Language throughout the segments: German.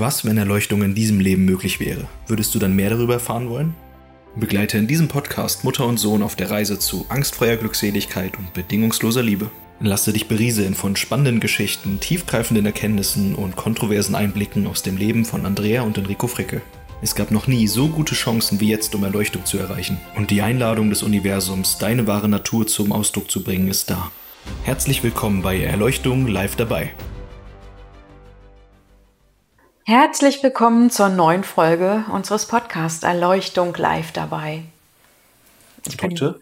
Was, wenn Erleuchtung in diesem Leben möglich wäre? Würdest du dann mehr darüber erfahren wollen? Begleite in diesem Podcast Mutter und Sohn auf der Reise zu angstfreier Glückseligkeit und bedingungsloser Liebe. Lasse dich berieseln von spannenden Geschichten, tiefgreifenden Erkenntnissen und kontroversen Einblicken aus dem Leben von Andrea und Enrico Fricke. Es gab noch nie so gute Chancen wie jetzt, um Erleuchtung zu erreichen. Und die Einladung des Universums, deine wahre Natur zum Ausdruck zu bringen, ist da. Herzlich willkommen bei Erleuchtung live dabei. Herzlich willkommen zur neuen Folge unseres Podcasts Erleuchtung live dabei. Ich heute?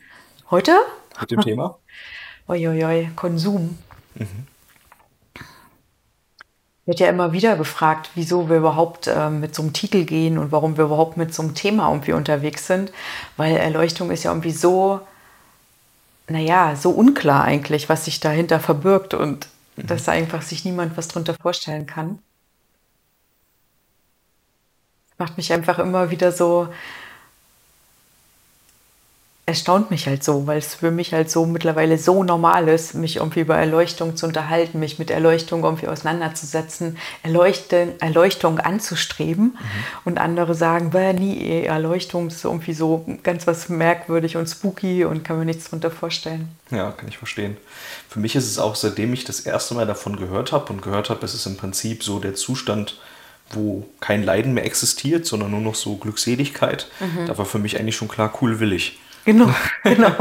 Heute? Mit dem Thema? Uiuiui, Konsum. Mhm. Wird ja immer wieder gefragt, wieso wir überhaupt äh, mit so einem Titel gehen und warum wir überhaupt mit so einem Thema irgendwie unterwegs sind. Weil Erleuchtung ist ja irgendwie so, naja, so unklar eigentlich, was sich dahinter verbirgt und mhm. dass einfach sich niemand was darunter vorstellen kann. Macht mich einfach immer wieder so, erstaunt mich halt so, weil es für mich halt so mittlerweile so normal ist, mich irgendwie über Erleuchtung zu unterhalten, mich mit Erleuchtung irgendwie auseinanderzusetzen, Erleuchten, Erleuchtung anzustreben. Mhm. Und andere sagen, war nie Erleuchtung, das ist irgendwie so ganz was merkwürdig und spooky und kann mir nichts darunter vorstellen. Ja, kann ich verstehen. Für mich ist es auch, seitdem ich das erste Mal davon gehört habe und gehört habe, ist es im Prinzip so der Zustand, wo kein Leiden mehr existiert, sondern nur noch so Glückseligkeit. Mhm. Da war für mich eigentlich schon klar, cool will ich. Genau, genau.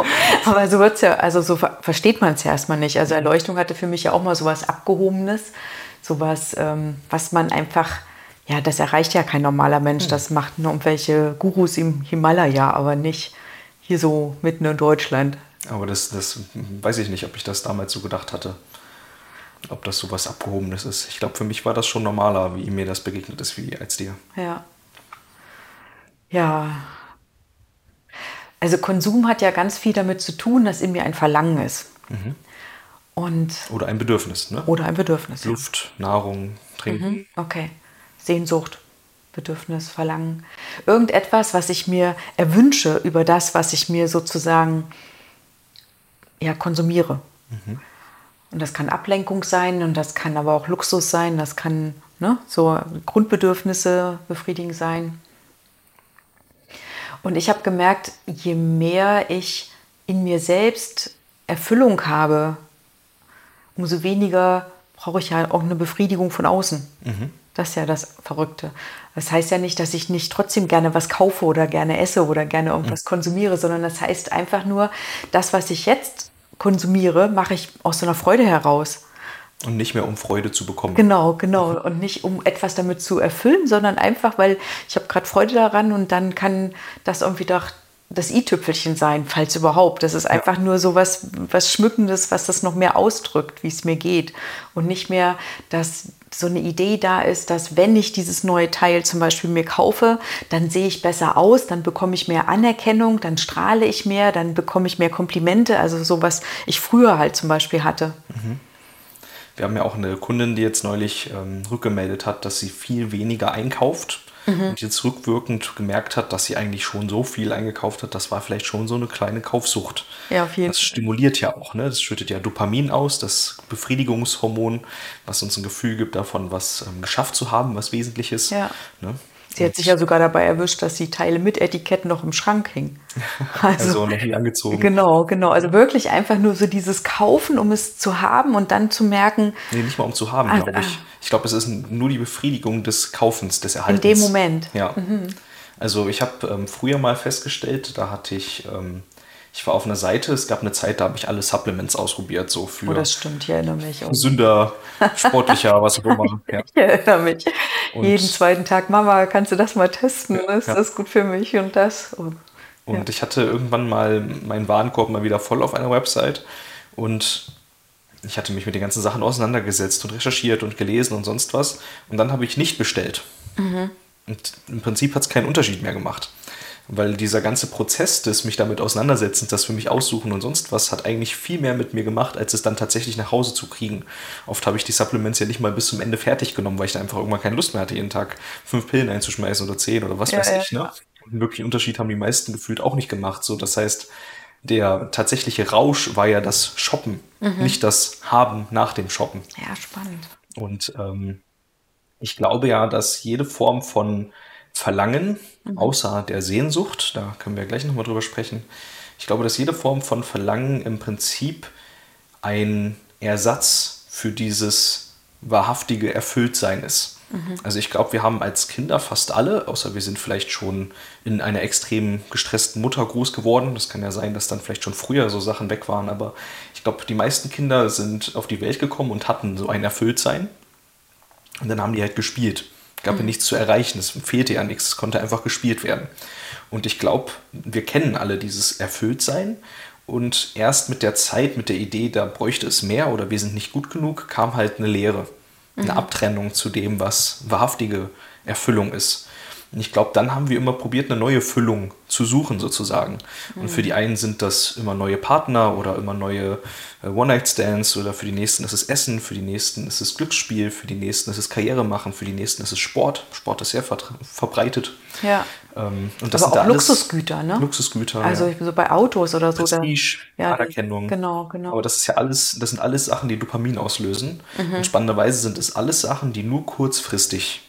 Aber so wird's ja, also so versteht man es ja erstmal nicht. Also Erleuchtung hatte für mich ja auch mal sowas Abgehobenes, sowas, ähm, was man einfach, ja, das erreicht ja kein normaler Mensch. Mhm. Das macht nur irgendwelche Gurus im Himalaya, aber nicht hier so mitten in Deutschland. Aber das, das weiß ich nicht, ob ich das damals so gedacht hatte ob das so was Abgehobenes ist. Ich glaube, für mich war das schon normaler, wie mir das begegnet ist, wie als dir. Ja. Ja. Also Konsum hat ja ganz viel damit zu tun, dass in mir ein Verlangen ist. Mhm. Und oder ein Bedürfnis, ne? Oder ein Bedürfnis. Luft, ja. Nahrung, Trinken. Mhm. Okay. Sehnsucht, Bedürfnis, Verlangen. Irgendetwas, was ich mir erwünsche über das, was ich mir sozusagen ja, konsumiere. Mhm. Und das kann Ablenkung sein und das kann aber auch Luxus sein, das kann ne, so Grundbedürfnisse befriedigen sein. Und ich habe gemerkt, je mehr ich in mir selbst Erfüllung habe, umso weniger brauche ich ja auch eine Befriedigung von außen. Mhm. Das ist ja das Verrückte. Das heißt ja nicht, dass ich nicht trotzdem gerne was kaufe oder gerne esse oder gerne irgendwas mhm. konsumiere, sondern das heißt einfach nur, das, was ich jetzt konsumiere, mache ich aus so einer Freude heraus. Und nicht mehr um Freude zu bekommen. Genau, genau. Und nicht um etwas damit zu erfüllen, sondern einfach, weil ich habe gerade Freude daran und dann kann das irgendwie doch das i-Tüpfelchen sein, falls überhaupt. Das ist einfach ja. nur so was, was Schmückendes, was das noch mehr ausdrückt, wie es mir geht. Und nicht mehr, dass so eine Idee da ist, dass wenn ich dieses neue Teil zum Beispiel mir kaufe, dann sehe ich besser aus, dann bekomme ich mehr Anerkennung, dann strahle ich mehr, dann bekomme ich mehr Komplimente, also so was ich früher halt zum Beispiel hatte. Mhm. Wir haben ja auch eine Kundin, die jetzt neulich ähm, rückgemeldet hat, dass sie viel weniger einkauft mhm. und jetzt rückwirkend gemerkt hat, dass sie eigentlich schon so viel eingekauft hat, das war vielleicht schon so eine kleine Kaufsucht. Ja, auf jeden das stimuliert ja auch, ne? Das schüttet ja Dopamin aus, das Befriedigungshormon, was uns ein Gefühl gibt davon, was ähm, geschafft zu haben, was Wesentliches. Ja. Ne? Sie hat sich ja sogar dabei erwischt, dass die Teile mit Etiketten noch im Schrank hingen. Also, also noch nie angezogen. Genau, genau. Also wirklich einfach nur so dieses Kaufen, um es zu haben und dann zu merken. Nee, nicht mal um zu haben, ah, glaube ich. Ah. Ich glaube, es ist nur die Befriedigung des Kaufens, des Erhaltens. In dem Moment. Ja. Mhm. Also ich habe ähm, früher mal festgestellt, da hatte ich ähm, ich war auf einer Seite, es gab eine Zeit, da habe ich alle Supplements ausprobiert, so für oh, das stimmt, ich erinnere mich. Sünder, sportlicher, was auch immer. Ja. Ich erinnere mich. Und Jeden zweiten Tag, Mama, kannst du das mal testen? Ist ja. das gut für mich und das? Und, und ja. ich hatte irgendwann mal meinen Warenkorb mal wieder voll auf einer Website und ich hatte mich mit den ganzen Sachen auseinandergesetzt und recherchiert und gelesen und sonst was. Und dann habe ich nicht bestellt. Mhm. Und im Prinzip hat es keinen Unterschied mehr gemacht. Weil dieser ganze Prozess des mich damit auseinandersetzens, das für mich aussuchen und sonst was, hat eigentlich viel mehr mit mir gemacht, als es dann tatsächlich nach Hause zu kriegen. Oft habe ich die Supplements ja nicht mal bis zum Ende fertig genommen, weil ich da einfach irgendwann keine Lust mehr hatte, jeden Tag fünf Pillen einzuschmeißen oder zehn oder was ja, weiß ja, ich. Ne? Und einen wirklichen Unterschied haben die meisten gefühlt auch nicht gemacht. So, das heißt, der tatsächliche Rausch war ja das Shoppen, mhm. nicht das Haben nach dem Shoppen. Ja, spannend. Und ähm, Ich glaube ja, dass jede Form von Verlangen, mhm. außer der Sehnsucht, da können wir gleich nochmal drüber sprechen, ich glaube, dass jede Form von Verlangen im Prinzip ein Ersatz für dieses wahrhaftige Erfülltsein ist. Mhm. Also ich glaube, wir haben als Kinder fast alle, außer wir sind vielleicht schon in einer extrem gestressten Mutter groß geworden. Das kann ja sein, dass dann vielleicht schon früher so Sachen weg waren, aber ich glaube, die meisten Kinder sind auf die Welt gekommen und hatten so ein Erfülltsein. Und dann haben die halt gespielt. Gab mhm. ja nichts zu erreichen, es fehlte ja nichts, es konnte einfach gespielt werden. Und ich glaube, wir kennen alle dieses Erfülltsein. Und erst mit der Zeit, mit der Idee, da bräuchte es mehr oder wir sind nicht gut genug, kam halt eine Lehre, eine mhm. Abtrennung zu dem, was wahrhaftige Erfüllung ist. Und ich glaube, dann haben wir immer probiert, eine neue Füllung zu suchen, sozusagen. Mhm. Und für die einen sind das immer neue Partner oder immer neue äh, One-Night-Stands oder für die nächsten ist es Essen, für die nächsten ist es Glücksspiel, für die nächsten ist es Karriere machen, für die nächsten ist es Sport. Sport ist sehr ver verbreitet. Ja. Ähm, und das Aber sind auch Luxusgüter, ne? Luxusgüter. Also ja. so bei Autos oder so. Prestige, ja, Anerkennung. Genau, genau. Aber das ist ja alles, das sind alles Sachen, die Dopamin auslösen. Mhm. Und spannenderweise sind es alles Sachen, die nur kurzfristig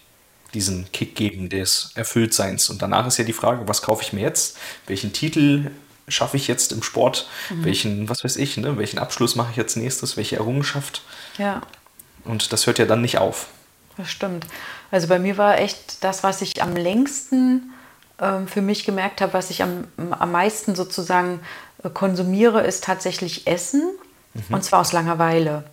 diesen Kick geben des Erfülltseins. Und danach ist ja die Frage, was kaufe ich mir jetzt? Welchen Titel schaffe ich jetzt im Sport? Mhm. Welchen, was weiß ich, ne? welchen Abschluss mache ich jetzt nächstes? Welche Errungenschaft? Ja. Und das hört ja dann nicht auf. Das stimmt. Also bei mir war echt das, was ich am längsten äh, für mich gemerkt habe, was ich am, am meisten sozusagen äh, konsumiere, ist tatsächlich Essen. Mhm. Und zwar aus Langeweile.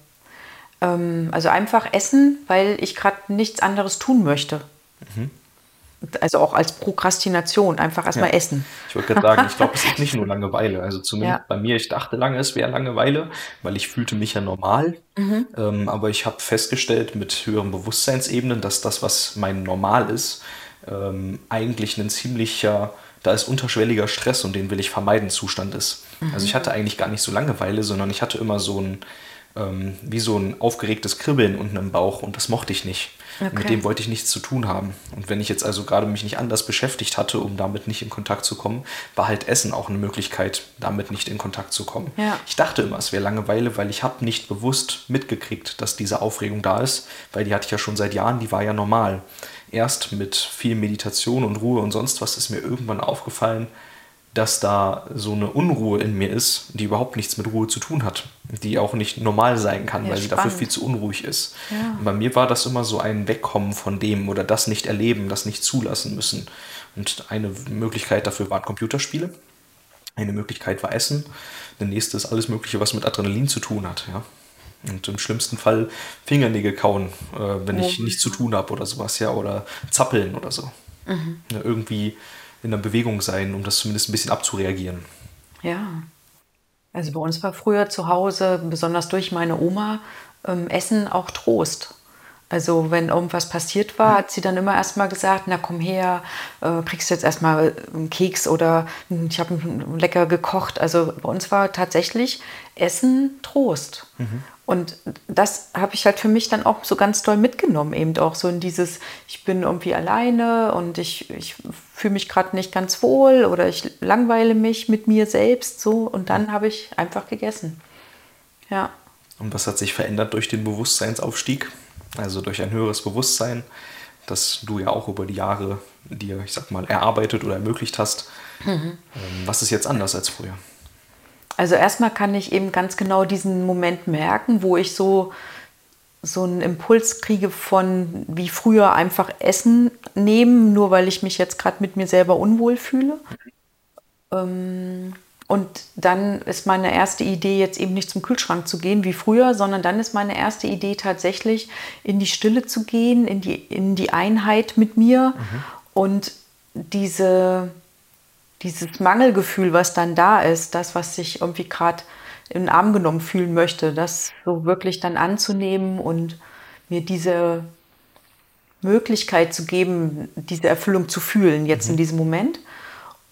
Ähm, also einfach essen, weil ich gerade nichts anderes tun möchte. Mhm. Also auch als Prokrastination, einfach erstmal ja. essen. Ich wollte gerade sagen, ich glaube, es ist nicht nur Langeweile. Also zumindest ja. bei mir, ich dachte lange, es wäre Langeweile, weil ich fühlte mich ja normal. Mhm. Ähm, aber ich habe festgestellt mit höheren Bewusstseinsebenen, dass das, was mein Normal ist, ähm, eigentlich ein ziemlicher, da ist unterschwelliger Stress und den will ich vermeiden Zustand ist. Mhm. Also ich hatte eigentlich gar nicht so Langeweile, sondern ich hatte immer so ein ähm, wie so ein aufgeregtes Kribbeln unten im Bauch und das mochte ich nicht. Okay. Mit dem wollte ich nichts zu tun haben. Und wenn ich jetzt also gerade mich nicht anders beschäftigt hatte, um damit nicht in Kontakt zu kommen, war halt Essen auch eine Möglichkeit, damit nicht in Kontakt zu kommen. Ja. Ich dachte immer, es wäre Langeweile, weil ich habe nicht bewusst mitgekriegt, dass diese Aufregung da ist, weil die hatte ich ja schon seit Jahren, die war ja normal. Erst mit viel Meditation und Ruhe und sonst was ist mir irgendwann aufgefallen, dass da so eine Unruhe in mir ist, die überhaupt nichts mit Ruhe zu tun hat, die auch nicht normal sein kann, ja, weil sie dafür viel zu unruhig ist. Ja. Bei mir war das immer so ein Wegkommen von dem oder das nicht erleben, das nicht zulassen müssen. Und eine Möglichkeit dafür waren Computerspiele. Eine Möglichkeit war Essen. Der nächste ist alles Mögliche, was mit Adrenalin zu tun hat. Ja? Und im schlimmsten Fall Fingernägel kauen, äh, wenn ich nichts zu tun habe oder sowas, ja, oder zappeln oder so. Mhm. Ja, irgendwie in der Bewegung sein, um das zumindest ein bisschen abzureagieren. Ja. Also bei uns war früher zu Hause, besonders durch meine Oma, ähm, Essen auch Trost. Also wenn irgendwas passiert war, hat sie dann immer erstmal gesagt, na komm her, äh, kriegst jetzt erstmal einen Keks oder ich habe lecker gekocht. Also bei uns war tatsächlich Essen Trost. Mhm. Und das habe ich halt für mich dann auch so ganz doll mitgenommen, eben auch so in dieses, ich bin irgendwie alleine und ich, ich fühle mich gerade nicht ganz wohl oder ich langweile mich mit mir selbst so und dann habe ich einfach gegessen. Ja. Und was hat sich verändert durch den Bewusstseinsaufstieg? Also durch ein höheres Bewusstsein, das du ja auch über die Jahre dir, ich sag mal, erarbeitet oder ermöglicht hast. Mhm. Was ist jetzt anders als früher? Also erstmal kann ich eben ganz genau diesen Moment merken, wo ich so so einen Impuls kriege von wie früher einfach Essen nehmen, nur weil ich mich jetzt gerade mit mir selber unwohl fühle. Ähm, und dann ist meine erste Idee jetzt eben nicht zum Kühlschrank zu gehen wie früher, sondern dann ist meine erste Idee tatsächlich in die Stille zu gehen, in die, in die Einheit mit mir mhm. und diese, dieses Mangelgefühl, was dann da ist, das, was ich irgendwie gerade in den Arm genommen fühlen möchte, das so wirklich dann anzunehmen und mir diese Möglichkeit zu geben, diese Erfüllung zu fühlen, jetzt mhm. in diesem Moment.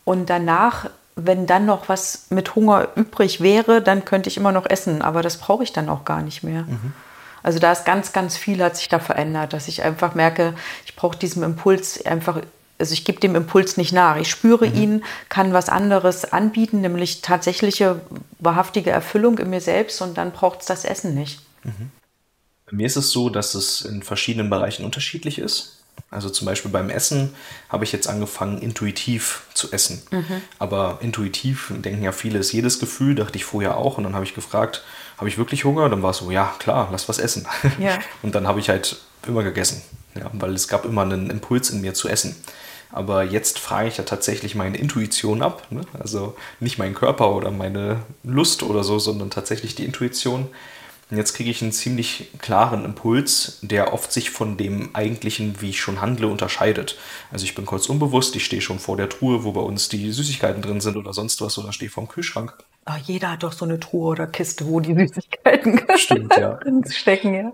Und danach, wenn dann noch was mit Hunger übrig wäre, dann könnte ich immer noch essen, aber das brauche ich dann auch gar nicht mehr. Mhm. Also da ist ganz, ganz viel hat sich da verändert, dass ich einfach merke, ich brauche diesem Impuls einfach also ich gebe dem Impuls nicht nach. Ich spüre mhm. ihn, kann was anderes anbieten, nämlich tatsächliche wahrhaftige Erfüllung in mir selbst und dann braucht es das Essen nicht. Mhm. Bei mir ist es so, dass es in verschiedenen Bereichen unterschiedlich ist. Also zum Beispiel beim Essen habe ich jetzt angefangen, intuitiv zu essen. Mhm. Aber intuitiv denken ja viele, ist jedes Gefühl, dachte ich vorher auch. Und dann habe ich gefragt, habe ich wirklich Hunger? Dann war es so, ja klar, lass was essen. Ja. Und dann habe ich halt immer gegessen, ja, weil es gab immer einen Impuls in mir zu essen. Aber jetzt frage ich ja tatsächlich meine Intuition ab. Ne? Also nicht meinen Körper oder meine Lust oder so, sondern tatsächlich die Intuition. Und jetzt kriege ich einen ziemlich klaren Impuls, der oft sich von dem eigentlichen, wie ich schon handle, unterscheidet. Also ich bin kurz unbewusst, ich stehe schon vor der Truhe, wo bei uns die Süßigkeiten drin sind oder sonst was, oder stehe vor dem Kühlschrank. Oh, jeder hat doch so eine Truhe oder Kiste, wo die Süßigkeiten Stimmt, ja. stecken. Ja.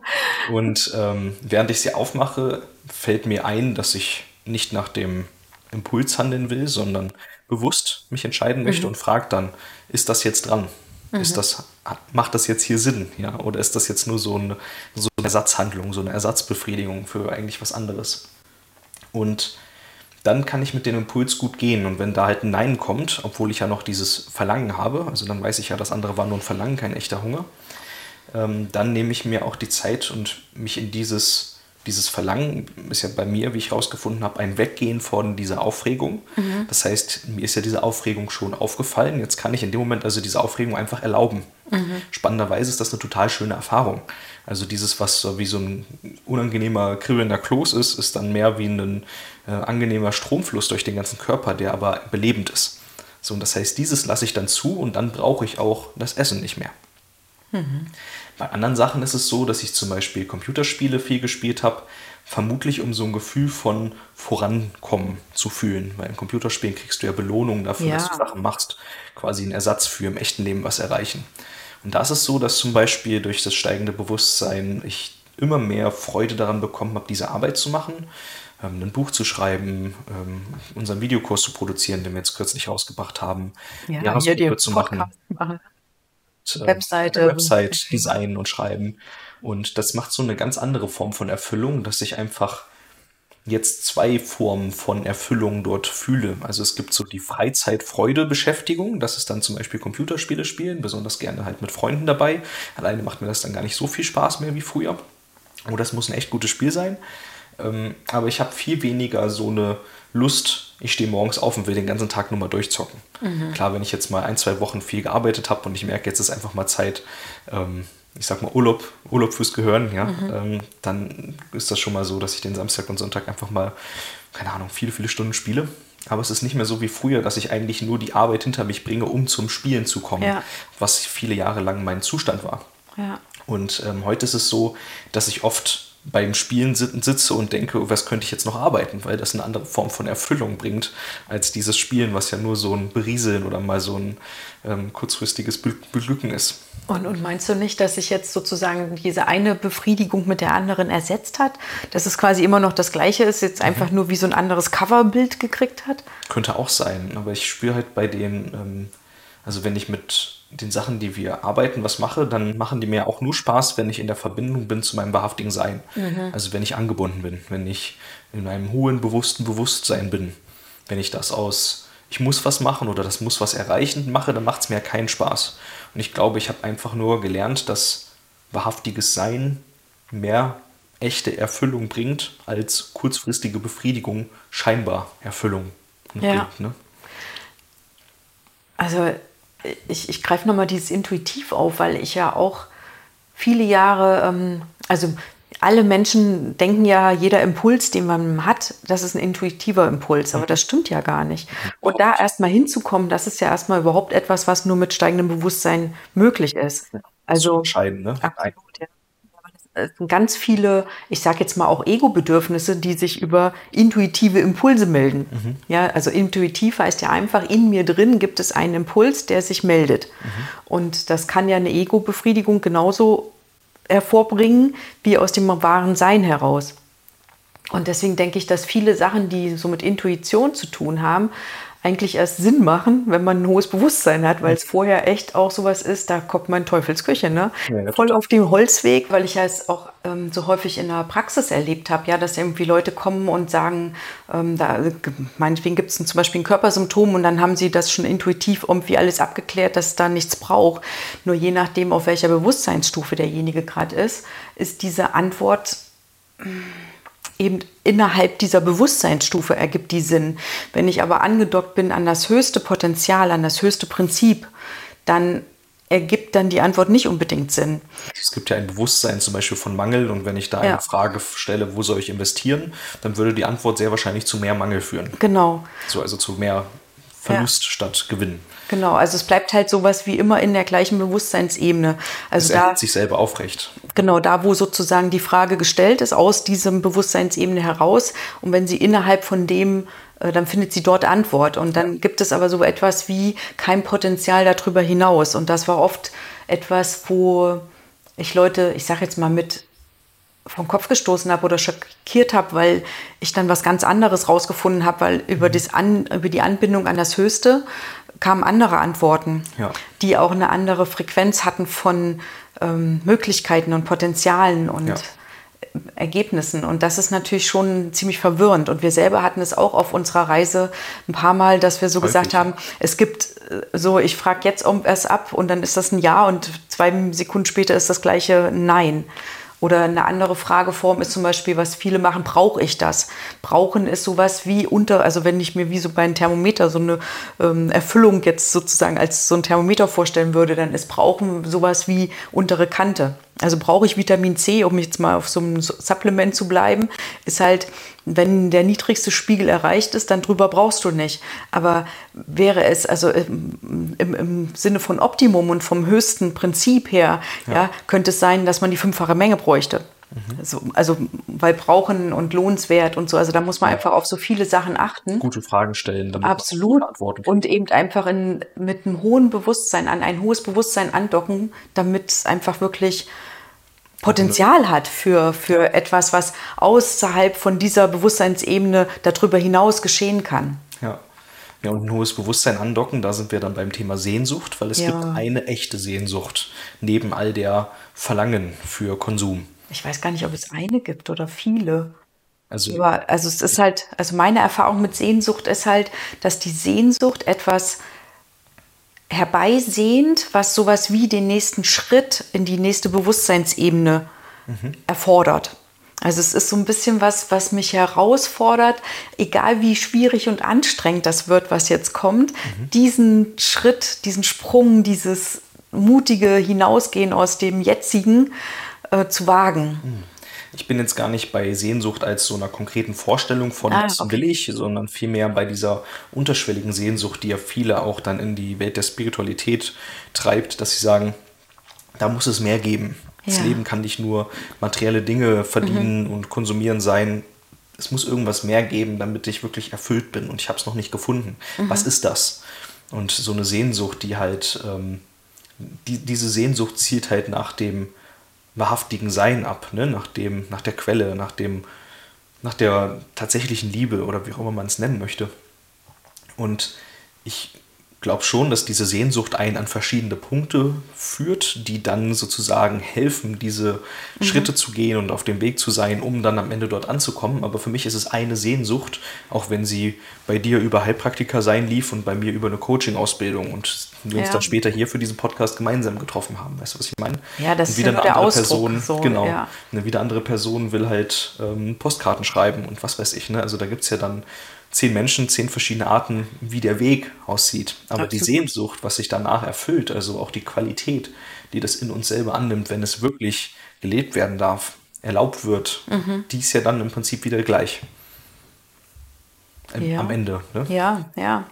Und ähm, während ich sie aufmache, fällt mir ein, dass ich nicht nach dem Impuls handeln will, sondern bewusst mich entscheiden möchte mhm. und frage dann, ist das jetzt dran? Mhm. Ist das, macht das jetzt hier Sinn? Ja? Oder ist das jetzt nur so eine, so eine Ersatzhandlung, so eine Ersatzbefriedigung für eigentlich was anderes? Und dann kann ich mit dem Impuls gut gehen. Und wenn da halt ein Nein kommt, obwohl ich ja noch dieses Verlangen habe, also dann weiß ich ja, das andere war nur ein Verlangen, kein echter Hunger, ähm, dann nehme ich mir auch die Zeit und mich in dieses dieses Verlangen ist ja bei mir, wie ich herausgefunden habe, ein Weggehen von dieser Aufregung. Mhm. Das heißt, mir ist ja diese Aufregung schon aufgefallen. Jetzt kann ich in dem Moment also diese Aufregung einfach erlauben. Mhm. Spannenderweise ist das eine total schöne Erfahrung. Also dieses, was so wie so ein unangenehmer, kribbelnder Kloß ist, ist dann mehr wie ein äh, angenehmer Stromfluss durch den ganzen Körper, der aber belebend ist. So, und das heißt, dieses lasse ich dann zu und dann brauche ich auch das Essen nicht mehr. Mhm. Bei anderen Sachen ist es so, dass ich zum Beispiel Computerspiele viel gespielt habe, vermutlich um so ein Gefühl von Vorankommen zu fühlen. Weil in Computerspielen kriegst du ja Belohnungen dafür, ja. dass du Sachen machst, quasi einen Ersatz für im echten Leben was erreichen. Und da ist es so, dass zum Beispiel durch das steigende Bewusstsein ich immer mehr Freude daran bekommen habe, diese Arbeit zu machen, ähm, ein Buch zu schreiben, ähm, unseren Videokurs zu produzieren, den wir jetzt kürzlich rausgebracht haben, ja, Jahresgruppe zu machen. machen äh, Webseite. Website designen und schreiben. Und das macht so eine ganz andere Form von Erfüllung, dass ich einfach jetzt zwei Formen von Erfüllung dort fühle. Also es gibt so die Freizeit-Freude-Beschäftigung, das ist dann zum Beispiel Computerspiele spielen, besonders gerne halt mit Freunden dabei. Alleine macht mir das dann gar nicht so viel Spaß mehr wie früher. Oh, das muss ein echt gutes Spiel sein. Ähm, aber ich habe viel weniger so eine Lust, ich stehe morgens auf und will den ganzen Tag nur mal durchzocken. Mhm. Klar, wenn ich jetzt mal ein, zwei Wochen viel gearbeitet habe und ich merke, jetzt ist einfach mal Zeit, ähm, ich sag mal Urlaub, Urlaub fürs Gehirn, ja, mhm. ähm, dann ist das schon mal so, dass ich den Samstag und Sonntag einfach mal, keine Ahnung, viele, viele Stunden spiele. Aber es ist nicht mehr so wie früher, dass ich eigentlich nur die Arbeit hinter mich bringe, um zum Spielen zu kommen, ja. was viele Jahre lang mein Zustand war. Ja. Und ähm, heute ist es so, dass ich oft beim Spielen sitze und denke, was könnte ich jetzt noch arbeiten, weil das eine andere Form von Erfüllung bringt, als dieses Spielen, was ja nur so ein Berieseln oder mal so ein ähm, kurzfristiges Beglücken ist. Und, und, meinst du nicht, dass sich jetzt sozusagen diese eine Befriedigung mit der anderen ersetzt hat? Dass es quasi immer noch das Gleiche ist, jetzt einfach mhm. nur wie so ein anderes Coverbild gekriegt hat? Könnte auch sein, aber ich spüre halt bei den, ähm, also wenn ich mit den Sachen, die wir arbeiten, was mache, dann machen die mir auch nur Spaß, wenn ich in der Verbindung bin zu meinem wahrhaftigen Sein. Mhm. Also wenn ich angebunden bin, wenn ich in einem hohen, bewussten Bewusstsein bin. Wenn ich das aus, ich muss was machen oder das muss was erreichen mache, dann macht es mir keinen Spaß. Und ich glaube, ich habe einfach nur gelernt, dass wahrhaftiges Sein mehr echte Erfüllung bringt, als kurzfristige Befriedigung scheinbar Erfüllung ja. bringt. Ne? Also ich, ich greife nochmal dieses Intuitiv auf, weil ich ja auch viele Jahre, ähm, also alle Menschen denken ja, jeder Impuls, den man hat, das ist ein intuitiver Impuls, aber das stimmt ja gar nicht. Und da erstmal hinzukommen, das ist ja erstmal überhaupt etwas, was nur mit steigendem Bewusstsein möglich ist. Also entscheidend, ne? Absolut, ja ganz viele, ich sage jetzt mal auch Ego-Bedürfnisse, die sich über intuitive Impulse melden. Mhm. Ja, also intuitiv heißt ja einfach, in mir drin gibt es einen Impuls, der sich meldet. Mhm. Und das kann ja eine Ego-Befriedigung genauso hervorbringen wie aus dem wahren Sein heraus. Und deswegen denke ich, dass viele Sachen, die so mit Intuition zu tun haben, eigentlich erst Sinn machen, wenn man ein hohes Bewusstsein hat, weil es vorher echt auch sowas ist, da kommt man Teufelsküche, ne? Ja, Voll auf dem Holzweg, weil ich ja es auch ähm, so häufig in der Praxis erlebt habe, ja, dass irgendwie Leute kommen und sagen, ähm, da, meinetwegen gibt es zum Beispiel ein Körpersymptom und dann haben sie das schon intuitiv irgendwie alles abgeklärt, dass es da nichts braucht. Nur je nachdem, auf welcher Bewusstseinsstufe derjenige gerade ist, ist diese Antwort eben innerhalb dieser Bewusstseinsstufe ergibt die Sinn. Wenn ich aber angedockt bin an das höchste Potenzial, an das höchste Prinzip, dann ergibt dann die Antwort nicht unbedingt Sinn. Es gibt ja ein Bewusstsein zum Beispiel von Mangel und wenn ich da ja. eine Frage stelle, wo soll ich investieren, dann würde die Antwort sehr wahrscheinlich zu mehr Mangel führen. Genau. So, also zu mehr Verlust ja. statt Gewinn. Genau, also es bleibt halt sowas wie immer in der gleichen Bewusstseinsebene. Also es da sich selber aufrecht. Genau, da wo sozusagen die Frage gestellt ist, aus diesem Bewusstseinsebene heraus. Und wenn sie innerhalb von dem, äh, dann findet sie dort Antwort. Und dann gibt es aber so etwas wie kein Potenzial darüber hinaus. Und das war oft etwas, wo ich Leute, ich sage jetzt mal mit vom Kopf gestoßen habe oder schockiert habe, weil ich dann was ganz anderes rausgefunden habe, weil über, mhm. das an, über die Anbindung an das Höchste kamen andere Antworten, ja. die auch eine andere Frequenz hatten von ähm, Möglichkeiten und Potenzialen und ja. Ergebnissen. Und das ist natürlich schon ziemlich verwirrend. Und wir selber hatten es auch auf unserer Reise ein paar Mal, dass wir so Häufig. gesagt haben, es gibt äh, so, ich frage jetzt erst ab und dann ist das ein Ja und zwei Sekunden später ist das gleiche Nein. Oder eine andere Frageform ist zum Beispiel, was viele machen, brauche ich das? Brauchen ist sowas wie unter, also wenn ich mir wie so bei einem Thermometer so eine ähm, Erfüllung jetzt sozusagen als so ein Thermometer vorstellen würde, dann ist Brauchen sowas wie untere Kante. Also brauche ich Vitamin C, um jetzt mal auf so einem Supplement zu bleiben, ist halt, wenn der niedrigste Spiegel erreicht ist, dann drüber brauchst du nicht. Aber wäre es also im, im, im Sinne von Optimum und vom höchsten Prinzip her, ja. ja könnte es sein, dass man die fünffache Menge bräuchte. Mhm. So, also weil brauchen und lohnenswert und so, also da muss man ja. einfach auf so viele Sachen achten. Gute Fragen stellen. Damit Absolut. Und eben einfach in, mit einem hohen Bewusstsein an, ein hohes Bewusstsein andocken, damit es einfach wirklich Potenzial hat für, für etwas, was außerhalb von dieser Bewusstseinsebene darüber hinaus geschehen kann. Ja. Ja, und ein hohes Bewusstsein andocken, da sind wir dann beim Thema Sehnsucht, weil es ja. gibt eine echte Sehnsucht neben all der Verlangen für Konsum. Ich weiß gar nicht, ob es eine gibt oder viele. Also, Aber, also es ist halt, also meine Erfahrung mit Sehnsucht ist halt, dass die Sehnsucht etwas herbeisehnt, was sowas wie den nächsten Schritt in die nächste Bewusstseinsebene mhm. erfordert. Also es ist so ein bisschen was, was mich herausfordert, egal wie schwierig und anstrengend das wird, was jetzt kommt, mhm. diesen Schritt, diesen Sprung, dieses mutige Hinausgehen aus dem jetzigen äh, zu wagen. Mhm ich bin jetzt gar nicht bei Sehnsucht als so einer konkreten Vorstellung von, ah, was okay. will ich, sondern vielmehr bei dieser unterschwelligen Sehnsucht, die ja viele auch dann in die Welt der Spiritualität treibt, dass sie sagen, da muss es mehr geben. Ja. Das Leben kann nicht nur materielle Dinge verdienen mhm. und konsumieren sein. Es muss irgendwas mehr geben, damit ich wirklich erfüllt bin und ich habe es noch nicht gefunden. Mhm. Was ist das? Und so eine Sehnsucht, die halt, ähm, die, diese Sehnsucht zielt halt nach dem, wahrhaftigen Sein ab, ne? nach, dem, nach der Quelle, nach, dem, nach der tatsächlichen Liebe oder wie auch immer man es nennen möchte. Und ich glaube schon, dass diese Sehnsucht einen an verschiedene Punkte führt, die dann sozusagen helfen, diese mhm. Schritte zu gehen und auf dem Weg zu sein, um dann am Ende dort anzukommen. Aber für mich ist es eine Sehnsucht, auch wenn sie bei dir über Heilpraktiker sein lief und bei mir über eine Coaching-Ausbildung und wir ja. uns dann später hier für diesen Podcast gemeinsam getroffen haben. Weißt du, was ich meine? Ja, das ist ja eine der andere Person, so, genau. Ja. Eine wieder andere Person will halt ähm, Postkarten schreiben und was weiß ich. Ne? Also da gibt es ja dann zehn Menschen, zehn verschiedene Arten, wie der Weg aussieht. Aber Absolut. die Sehnsucht, was sich danach erfüllt, also auch die Qualität, die das in uns selber annimmt, wenn es wirklich gelebt werden darf, erlaubt wird, mhm. die ist ja dann im Prinzip wieder gleich. Ja. Am Ende. Ne? Ja, ja.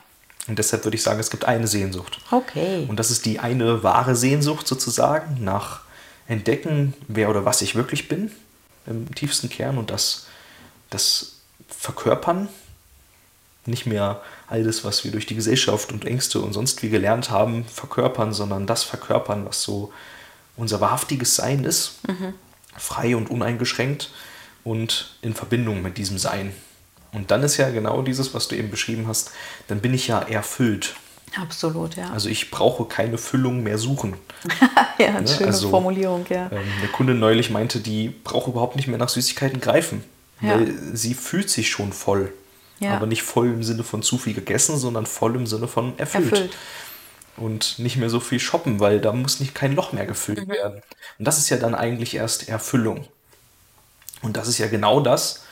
Und deshalb würde ich sagen, es gibt eine Sehnsucht. Okay. Und das ist die eine wahre Sehnsucht sozusagen nach Entdecken, wer oder was ich wirklich bin, im tiefsten Kern und das, das Verkörpern nicht mehr all das, was wir durch die Gesellschaft und Ängste und sonst wie gelernt haben, verkörpern, sondern das verkörpern, was so unser wahrhaftiges Sein ist, mhm. frei und uneingeschränkt und in Verbindung mit diesem Sein. Und dann ist ja genau dieses, was du eben beschrieben hast, dann bin ich ja erfüllt. Absolut, ja. Also ich brauche keine Füllung mehr suchen. ja, eine ne? schöne also, Formulierung, ja. Ähm, der Kunde neulich meinte, die braucht überhaupt nicht mehr nach Süßigkeiten greifen, ja. weil sie fühlt sich schon voll. Ja. Aber nicht voll im Sinne von zu viel gegessen, sondern voll im Sinne von erfüllt. erfüllt. Und nicht mehr so viel shoppen, weil da muss nicht kein Loch mehr gefüllt mhm. werden. Und das ist ja dann eigentlich erst Erfüllung. Und das ist ja genau das,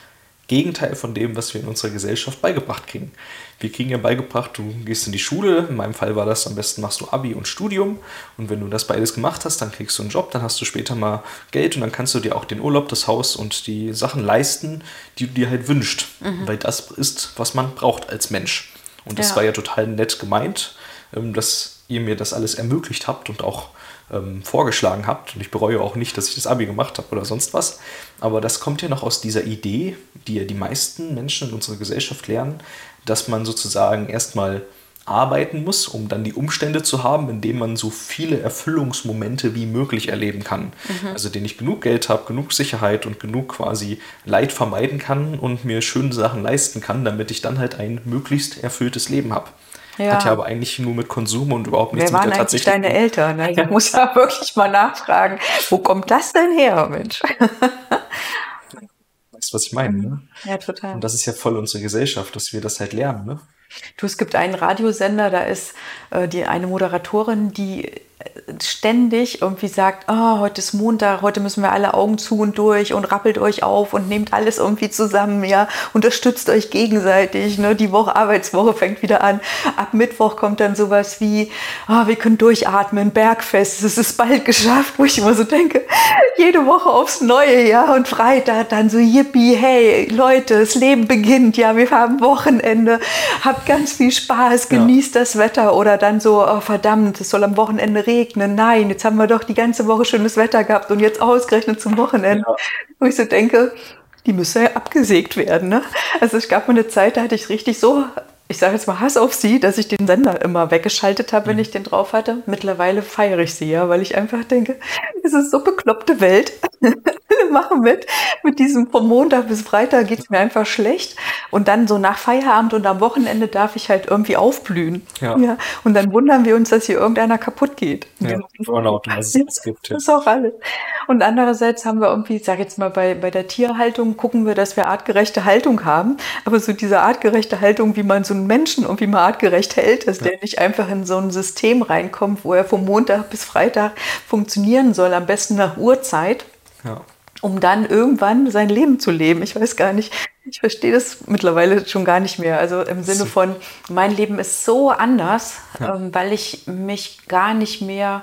Gegenteil von dem, was wir in unserer Gesellschaft beigebracht kriegen. Wir kriegen ja beigebracht, du gehst in die Schule, in meinem Fall war das am besten machst du Abi und Studium und wenn du das beides gemacht hast, dann kriegst du einen Job, dann hast du später mal Geld und dann kannst du dir auch den Urlaub, das Haus und die Sachen leisten, die du dir halt wünschst, mhm. weil das ist, was man braucht als Mensch. Und das ja. war ja total nett gemeint, ähm, dass ihr mir das alles ermöglicht habt und auch ähm, vorgeschlagen habt. Und ich bereue auch nicht, dass ich das Abi gemacht habe oder sonst was. Aber das kommt ja noch aus dieser Idee, die ja die meisten Menschen in unserer Gesellschaft lernen, dass man sozusagen erstmal arbeiten muss, um dann die Umstände zu haben, in denen man so viele Erfüllungsmomente wie möglich erleben kann. Mhm. Also den ich genug Geld habe, genug Sicherheit und genug quasi Leid vermeiden kann und mir schöne Sachen leisten kann, damit ich dann halt ein möglichst erfülltes Leben habe. Ja. Hat ja aber eigentlich nur mit Konsum und überhaupt nichts Wer mit der eigentlich deine Eltern? Also ich muss ja wirklich mal nachfragen, wo kommt das denn her, Mensch? Weißt du, was ich meine? Ne? Ja, total. Und das ist ja voll unsere Gesellschaft, dass wir das halt lernen. Ne? Du, es gibt einen Radiosender, da ist äh, die eine Moderatorin, die ständig irgendwie sagt, oh, heute ist Montag, heute müssen wir alle Augen zu und durch und rappelt euch auf und nehmt alles irgendwie zusammen, ja, unterstützt euch gegenseitig, ne? die Woche, Arbeitswoche fängt wieder an. Ab Mittwoch kommt dann sowas wie, oh, wir können durchatmen, Bergfest, es ist bald geschafft, wo ich immer so denke, jede Woche aufs Neue, ja, und Freitag dann so, yippie, hey, Leute, das Leben beginnt, ja, wir haben Wochenende, habt ganz viel Spaß, genießt ja. das Wetter oder dann so, oh, verdammt, es soll am Wochenende regnen. Nein, jetzt haben wir doch die ganze Woche schönes Wetter gehabt und jetzt ausgerechnet zum Wochenende. Ja. Wo ich so denke, die müsse ja abgesägt werden. Ne? Also es gab mal eine Zeit, da hatte ich richtig so ich sage jetzt mal Hass auf sie, dass ich den Sender immer weggeschaltet habe, wenn mhm. ich den drauf hatte. Mittlerweile feiere ich sie ja, weil ich einfach denke, es ist so bekloppte Welt. Machen mit. Mit diesem vom Montag bis Freitag geht es mir einfach schlecht. Und dann so nach Feierabend und am Wochenende darf ich halt irgendwie aufblühen. Ja. ja. Und dann wundern wir uns, dass hier irgendeiner kaputt geht. Ja, Burnout, was es gibt. Das ist auch alles. Und andererseits haben wir irgendwie, ich sage jetzt mal, bei, bei der Tierhaltung gucken wir, dass wir artgerechte Haltung haben. Aber so diese artgerechte Haltung, wie man so einen Menschen irgendwie mal artgerecht hält, dass ja. der nicht einfach in so ein System reinkommt, wo er vom Montag bis Freitag funktionieren soll, am besten nach Uhrzeit. Ja. Um dann irgendwann sein Leben zu leben. Ich weiß gar nicht, ich verstehe das mittlerweile schon gar nicht mehr. Also im Sinne von, mein Leben ist so anders, ja. ähm, weil ich mich gar nicht mehr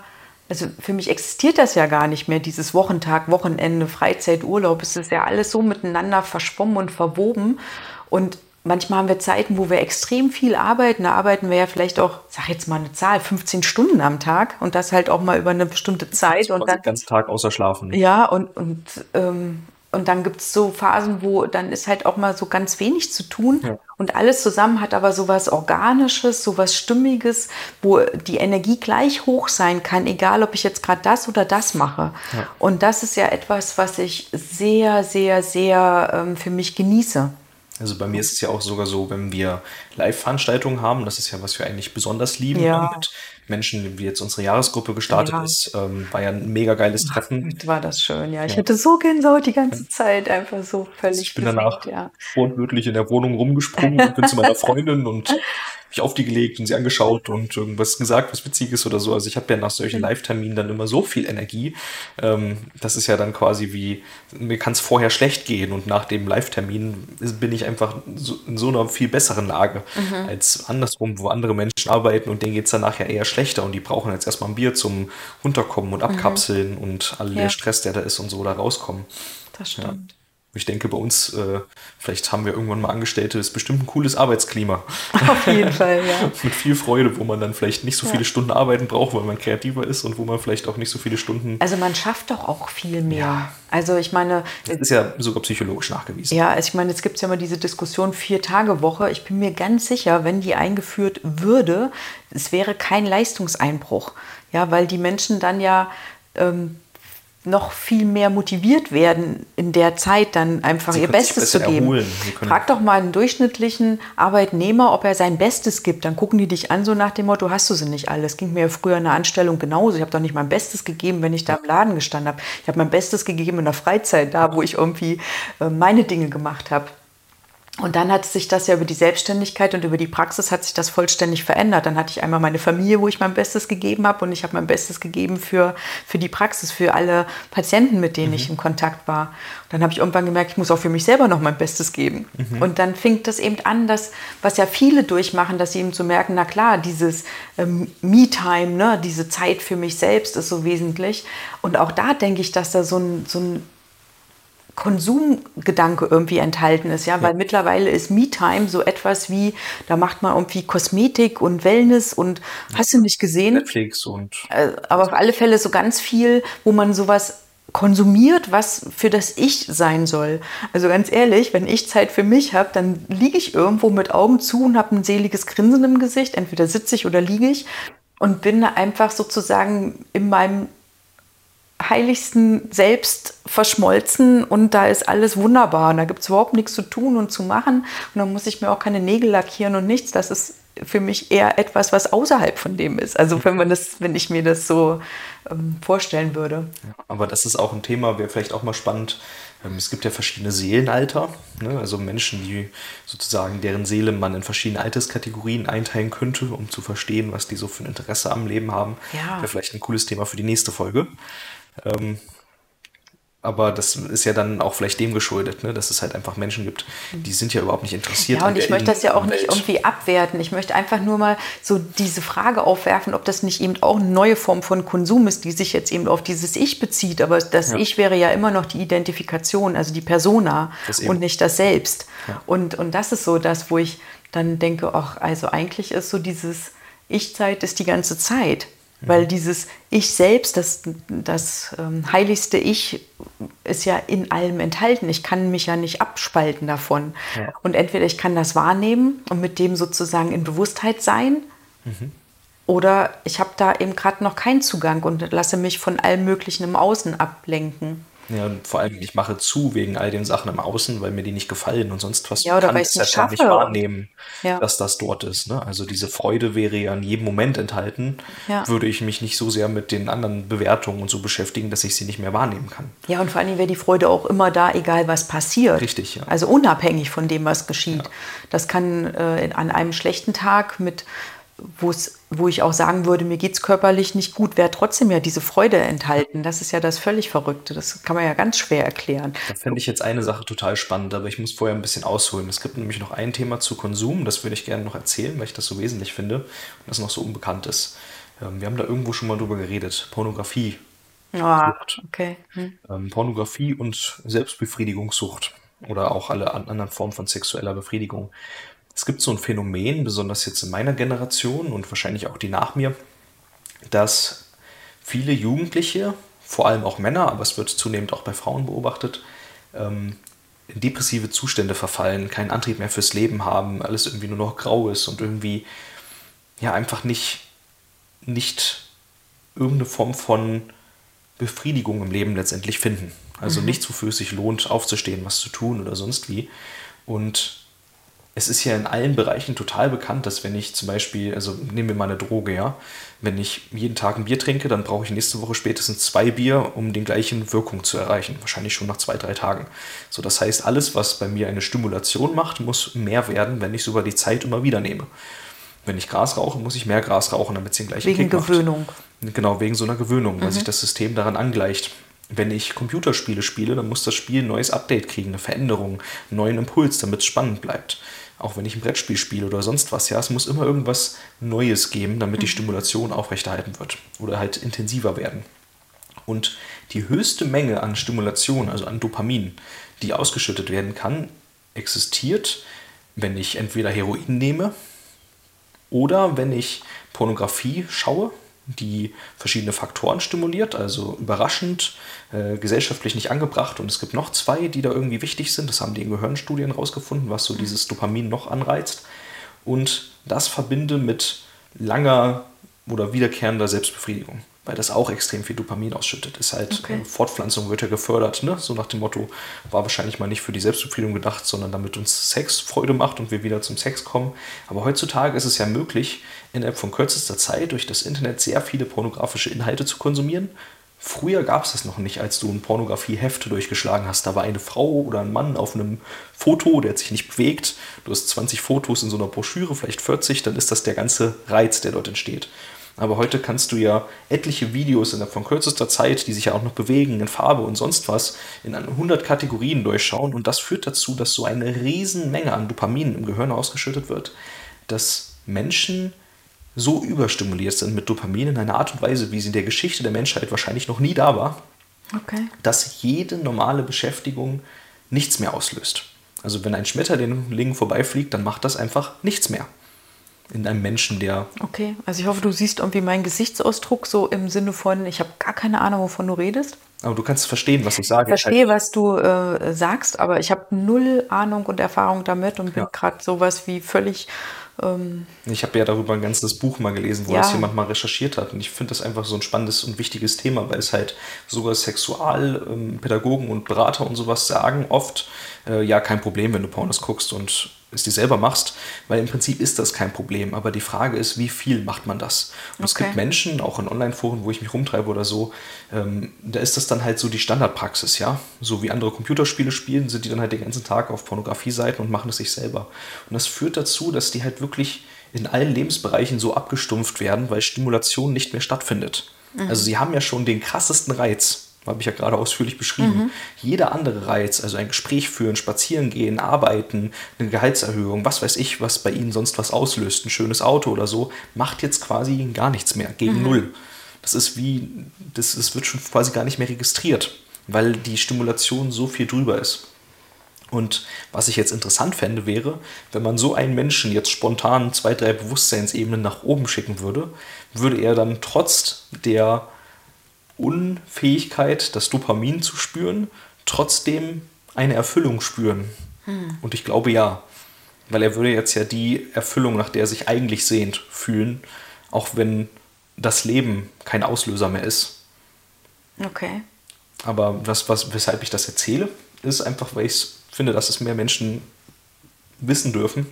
also für mich existiert das ja gar nicht mehr, dieses Wochentag, Wochenende, Freizeit, Urlaub. Es ist ja alles so miteinander verschwommen und verwoben. Und manchmal haben wir Zeiten, wo wir extrem viel arbeiten. Da arbeiten wir ja vielleicht auch, sag jetzt mal eine Zahl, 15 Stunden am Tag und das halt auch mal über eine bestimmte Zeit. und dann, den ganzen Tag außer Schlafen. Ja, und, und ähm, und dann gibt es so Phasen, wo dann ist halt auch mal so ganz wenig zu tun. Ja. Und alles zusammen hat aber so was Organisches, so was Stimmiges, wo die Energie gleich hoch sein kann, egal ob ich jetzt gerade das oder das mache. Ja. Und das ist ja etwas, was ich sehr, sehr, sehr ähm, für mich genieße. Also bei mir ist es ja auch sogar so, wenn wir Live-Veranstaltungen haben, das ist ja, was wir eigentlich besonders lieben, ja. mit Menschen, wie jetzt unsere Jahresgruppe gestartet ja. ist, ähm, war ja ein mega geiles Treffen. War das schön, ja. Ich ja. hatte so Gänsehaut die ganze Zeit, einfach so völlig. Ich bin danach ja. wortwörtlich in der Wohnung rumgesprungen und bin zu meiner Freundin und mich auf die gelegt und sie angeschaut und irgendwas gesagt, was Witziges oder so. Also ich habe ja nach solchen mhm. Live-Terminen dann immer so viel Energie. Ähm, das ist ja dann quasi wie, mir kann es vorher schlecht gehen und nach dem Live-Termin bin ich einfach so, in so einer viel besseren Lage mhm. als andersrum, wo andere Menschen arbeiten und denen geht es danach ja eher schlechter und die brauchen jetzt erstmal ein Bier zum Runterkommen und mhm. Abkapseln mhm. und all ja. der Stress, der da ist und so da rauskommen. Das stimmt. Ja. Ich denke, bei uns, äh, vielleicht haben wir irgendwann mal Angestellte, ist bestimmt ein cooles Arbeitsklima. Auf jeden Fall, ja. Mit viel Freude, wo man dann vielleicht nicht so ja. viele Stunden arbeiten braucht, weil man kreativer ist und wo man vielleicht auch nicht so viele Stunden. Also man schafft doch auch viel mehr. Ja. Also ich meine. Das ist ja sogar psychologisch nachgewiesen. Ja, also ich meine, jetzt gibt es ja mal diese Diskussion Vier-Tage-Woche. Ich bin mir ganz sicher, wenn die eingeführt würde, es wäre kein Leistungseinbruch. Ja, weil die Menschen dann ja. Ähm, noch viel mehr motiviert werden, in der Zeit dann einfach Sie ihr Bestes zu geben. Frag doch mal einen durchschnittlichen Arbeitnehmer, ob er sein Bestes gibt. Dann gucken die dich an, so nach dem Motto, hast du sie nicht alle. Das ging mir früher in der Anstellung genauso. Ich habe doch nicht mein Bestes gegeben, wenn ich da im Laden gestanden habe. Ich habe mein Bestes gegeben in der Freizeit, da wo ich irgendwie äh, meine Dinge gemacht habe. Und dann hat sich das ja über die Selbstständigkeit und über die Praxis hat sich das vollständig verändert. Dann hatte ich einmal meine Familie, wo ich mein Bestes gegeben habe und ich habe mein Bestes gegeben für, für die Praxis, für alle Patienten, mit denen mhm. ich im Kontakt war. Und dann habe ich irgendwann gemerkt, ich muss auch für mich selber noch mein Bestes geben. Mhm. Und dann fing das eben an, dass, was ja viele durchmachen, dass sie eben zu so merken, na klar, dieses ähm, Me-Time, ne, diese Zeit für mich selbst ist so wesentlich. Und auch da denke ich, dass da so ein, so ein Konsumgedanke irgendwie enthalten ist, ja, weil ja. mittlerweile ist Me-Time so etwas wie, da macht man irgendwie Kosmetik und Wellness und hast du nicht gesehen? Netflix und. Äh, aber auf alle Fälle so ganz viel, wo man sowas konsumiert, was für das Ich sein soll. Also ganz ehrlich, wenn ich Zeit für mich habe, dann liege ich irgendwo mit Augen zu und habe ein seliges Grinsen im Gesicht. Entweder sitze ich oder liege ich und bin einfach sozusagen in meinem heiligsten Selbst verschmolzen und da ist alles wunderbar und da gibt es überhaupt nichts zu tun und zu machen und dann muss ich mir auch keine Nägel lackieren und nichts. Das ist für mich eher etwas, was außerhalb von dem ist. Also wenn man das, wenn ich mir das so ähm, vorstellen würde. Aber das ist auch ein Thema, wäre vielleicht auch mal spannend. Ähm, es gibt ja verschiedene Seelenalter, ne? also Menschen, die sozusagen deren Seele man in verschiedene Alterskategorien einteilen könnte, um zu verstehen, was die so für ein Interesse am Leben haben. Ja. Wäre vielleicht ein cooles Thema für die nächste Folge. Ähm, aber das ist ja dann auch vielleicht dem geschuldet, ne? dass es halt einfach Menschen gibt, die sind ja überhaupt nicht interessiert. Ja, und ich möchte das ja auch nicht irgendwie abwerten. Ich möchte einfach nur mal so diese Frage aufwerfen, ob das nicht eben auch eine neue Form von Konsum ist, die sich jetzt eben auf dieses Ich bezieht. Aber das ja. Ich wäre ja immer noch die Identifikation, also die Persona und nicht das Selbst. Ja. Und, und das ist so das, wo ich dann denke, ach, also eigentlich ist so dieses Ich-Zeit ist die ganze Zeit. Weil dieses Ich selbst, das, das ähm, heiligste Ich, ist ja in allem enthalten. Ich kann mich ja nicht abspalten davon. Ja. Und entweder ich kann das wahrnehmen und mit dem sozusagen in Bewusstheit sein, mhm. oder ich habe da eben gerade noch keinen Zugang und lasse mich von allem Möglichen im Außen ablenken. Ja, und vor allem, ich mache zu wegen all den Sachen im Außen, weil mir die nicht gefallen und sonst was. Ja, oder kann weil ich es halt nicht wahrnehmen, ja. dass das dort ist. Ne? Also diese Freude wäre ja in jedem Moment enthalten. Ja. Würde ich mich nicht so sehr mit den anderen Bewertungen und so beschäftigen, dass ich sie nicht mehr wahrnehmen kann. Ja, und vor allem wäre die Freude auch immer da, egal was passiert. Richtig, ja. Also unabhängig von dem, was geschieht. Das kann äh, an einem schlechten Tag mit wo ich auch sagen würde, mir geht es körperlich nicht gut, wäre trotzdem ja diese Freude enthalten. Das ist ja das völlig Verrückte. Das kann man ja ganz schwer erklären. Da fände ich jetzt eine Sache total spannend, aber ich muss vorher ein bisschen ausholen. Es gibt nämlich noch ein Thema zu Konsum, das würde ich gerne noch erzählen, weil ich das so wesentlich finde und das noch so unbekannt ist. Ähm, wir haben da irgendwo schon mal drüber geredet. Pornografie. Oh, okay. Hm. Ähm, Pornografie und Selbstbefriedigungssucht oder auch alle anderen Formen von sexueller Befriedigung. Es gibt so ein Phänomen, besonders jetzt in meiner Generation und wahrscheinlich auch die nach mir, dass viele Jugendliche, vor allem auch Männer, aber es wird zunehmend auch bei Frauen beobachtet, ähm, in depressive Zustände verfallen, keinen Antrieb mehr fürs Leben haben, alles irgendwie nur noch grau ist und irgendwie ja einfach nicht, nicht irgendeine Form von Befriedigung im Leben letztendlich finden. Also mhm. nichts, wofür es sich lohnt, aufzustehen, was zu tun oder sonst wie. Und es ist ja in allen Bereichen total bekannt, dass wenn ich zum Beispiel, also nehmen wir mal eine Droge, ja, wenn ich jeden Tag ein Bier trinke, dann brauche ich nächste Woche spätestens zwei Bier, um den gleichen Wirkung zu erreichen. Wahrscheinlich schon nach zwei, drei Tagen. So, das heißt, alles, was bei mir eine Stimulation macht, muss mehr werden, wenn ich es über die Zeit immer wieder nehme. Wenn ich Gras rauche, muss ich mehr Gras rauchen, damit es den gleichen wegen Kick Gewöhnung. Macht. Genau, wegen so einer Gewöhnung, weil mhm. sich das System daran angleicht. Wenn ich Computerspiele spiele, dann muss das Spiel ein neues Update kriegen, eine Veränderung, einen neuen Impuls, damit es spannend bleibt auch wenn ich ein Brettspiel spiele oder sonst was, ja, es muss immer irgendwas Neues geben, damit die mhm. Stimulation aufrechterhalten wird oder halt intensiver werden. Und die höchste Menge an Stimulation, also an Dopamin, die ausgeschüttet werden kann, existiert, wenn ich entweder Heroin nehme oder wenn ich Pornografie schaue, die verschiedene Faktoren stimuliert, also überraschend, äh, gesellschaftlich nicht angebracht. Und es gibt noch zwei, die da irgendwie wichtig sind. Das haben die in Gehirnstudien rausgefunden, was so dieses Dopamin noch anreizt. Und das verbinde mit langer oder wiederkehrender Selbstbefriedigung. Weil das auch extrem viel Dopamin ausschüttet. Ist halt, Okay. äh, Fortpflanzung wird ja gefördert, ne? so nach dem Motto, war wahrscheinlich mal nicht für die Selbstbefriedigung gedacht, sondern damit uns Sex Freude macht und wir wieder zum Sex kommen. Aber heutzutage ist es ja möglich, innerhalb von kürzester Zeit durch das Internet sehr viele pornografische Inhalte zu konsumieren. Früher gab es das noch nicht, als du ein Pornografieheft durchgeschlagen hast. Da war eine Frau oder ein Mann auf einem Foto, der hat sich nicht bewegt. Du hast 20 Fotos in so einer Broschüre, vielleicht 40, dann ist das der ganze Reiz, der dort entsteht. Aber heute kannst du ja etliche Videos innerhalb von kürzester Zeit, die sich ja auch noch bewegen in Farbe und sonst was, in 100 Kategorien durchschauen. Und das führt dazu, dass so eine riesen Menge an Dopamin im Gehirn ausgeschüttet wird, dass Menschen so überstimuliert sind mit Dopamin in einer Art und Weise, wie sie in der Geschichte der Menschheit wahrscheinlich noch nie da war, Okay. dass jede normale Beschäftigung nichts mehr auslöst. Also wenn ein Schmetterling vorbeifliegt, dann macht das einfach nichts mehr. In einem Menschen, der Okay. Also ich hoffe, du siehst irgendwie meinen Gesichtsausdruck so im Sinne von, ich habe gar keine Ahnung, wovon du redest. aber du kannst verstehen, was ich sage. Ich verstehe, was du äh, sagst, aber ich habe null Ahnung und Erfahrung damit und bin Ja. gerade sowas wie völlig. Ähm, Ich habe ja darüber ein ganzes Buch mal gelesen, wo Ja. das jemand mal recherchiert hat. Und ich finde das einfach so ein spannendes und wichtiges Thema, weil es halt sogar Sexualpädagogen und Berater und sowas sagen oft, äh, ja, kein Problem, wenn du Pornos guckst und es dir selber machst, weil im Prinzip ist das kein Problem. Aber die Frage ist, wie viel macht man das? Und es Okay. gibt Menschen, auch in Online-Foren, wo ich mich rumtreibe oder so, ähm, da ist das dann halt so die Standardpraxis, ja. So wie andere Computerspiele spielen, sind die dann halt den ganzen Tag auf Pornografie-Seiten und machen es sich selber. Und das führt dazu, dass die halt wirklich in allen Lebensbereichen so abgestumpft werden, weil Stimulation nicht mehr stattfindet. Also sie haben ja schon den krassesten Reiz, habe ich ja gerade ausführlich beschrieben. Jeder andere Reiz, also ein Gespräch führen, spazieren gehen, arbeiten, eine Gehaltserhöhung, was weiß ich, was bei ihnen sonst was auslöst, ein schönes Auto oder so, macht jetzt quasi gar nichts mehr, gegen null. Das ist wie, das, das wird schon quasi gar nicht mehr registriert, weil die Stimulation so viel drüber ist. Und was ich jetzt interessant fände, wäre, wenn man so einen Menschen jetzt spontan zwei, drei Bewusstseinsebenen nach oben schicken würde, würde er dann trotz der Unfähigkeit, das Dopamin zu spüren, trotzdem eine Erfüllung spüren. Und ich glaube ja, weil er würde jetzt ja die Erfüllung, nach der er sich eigentlich sehnt, fühlen, auch wenn das Leben kein Auslöser mehr ist. okay. Aber was, was, weshalb ich das erzähle, ist einfach, weil ich finde, dass es mehr Menschen wissen dürfen.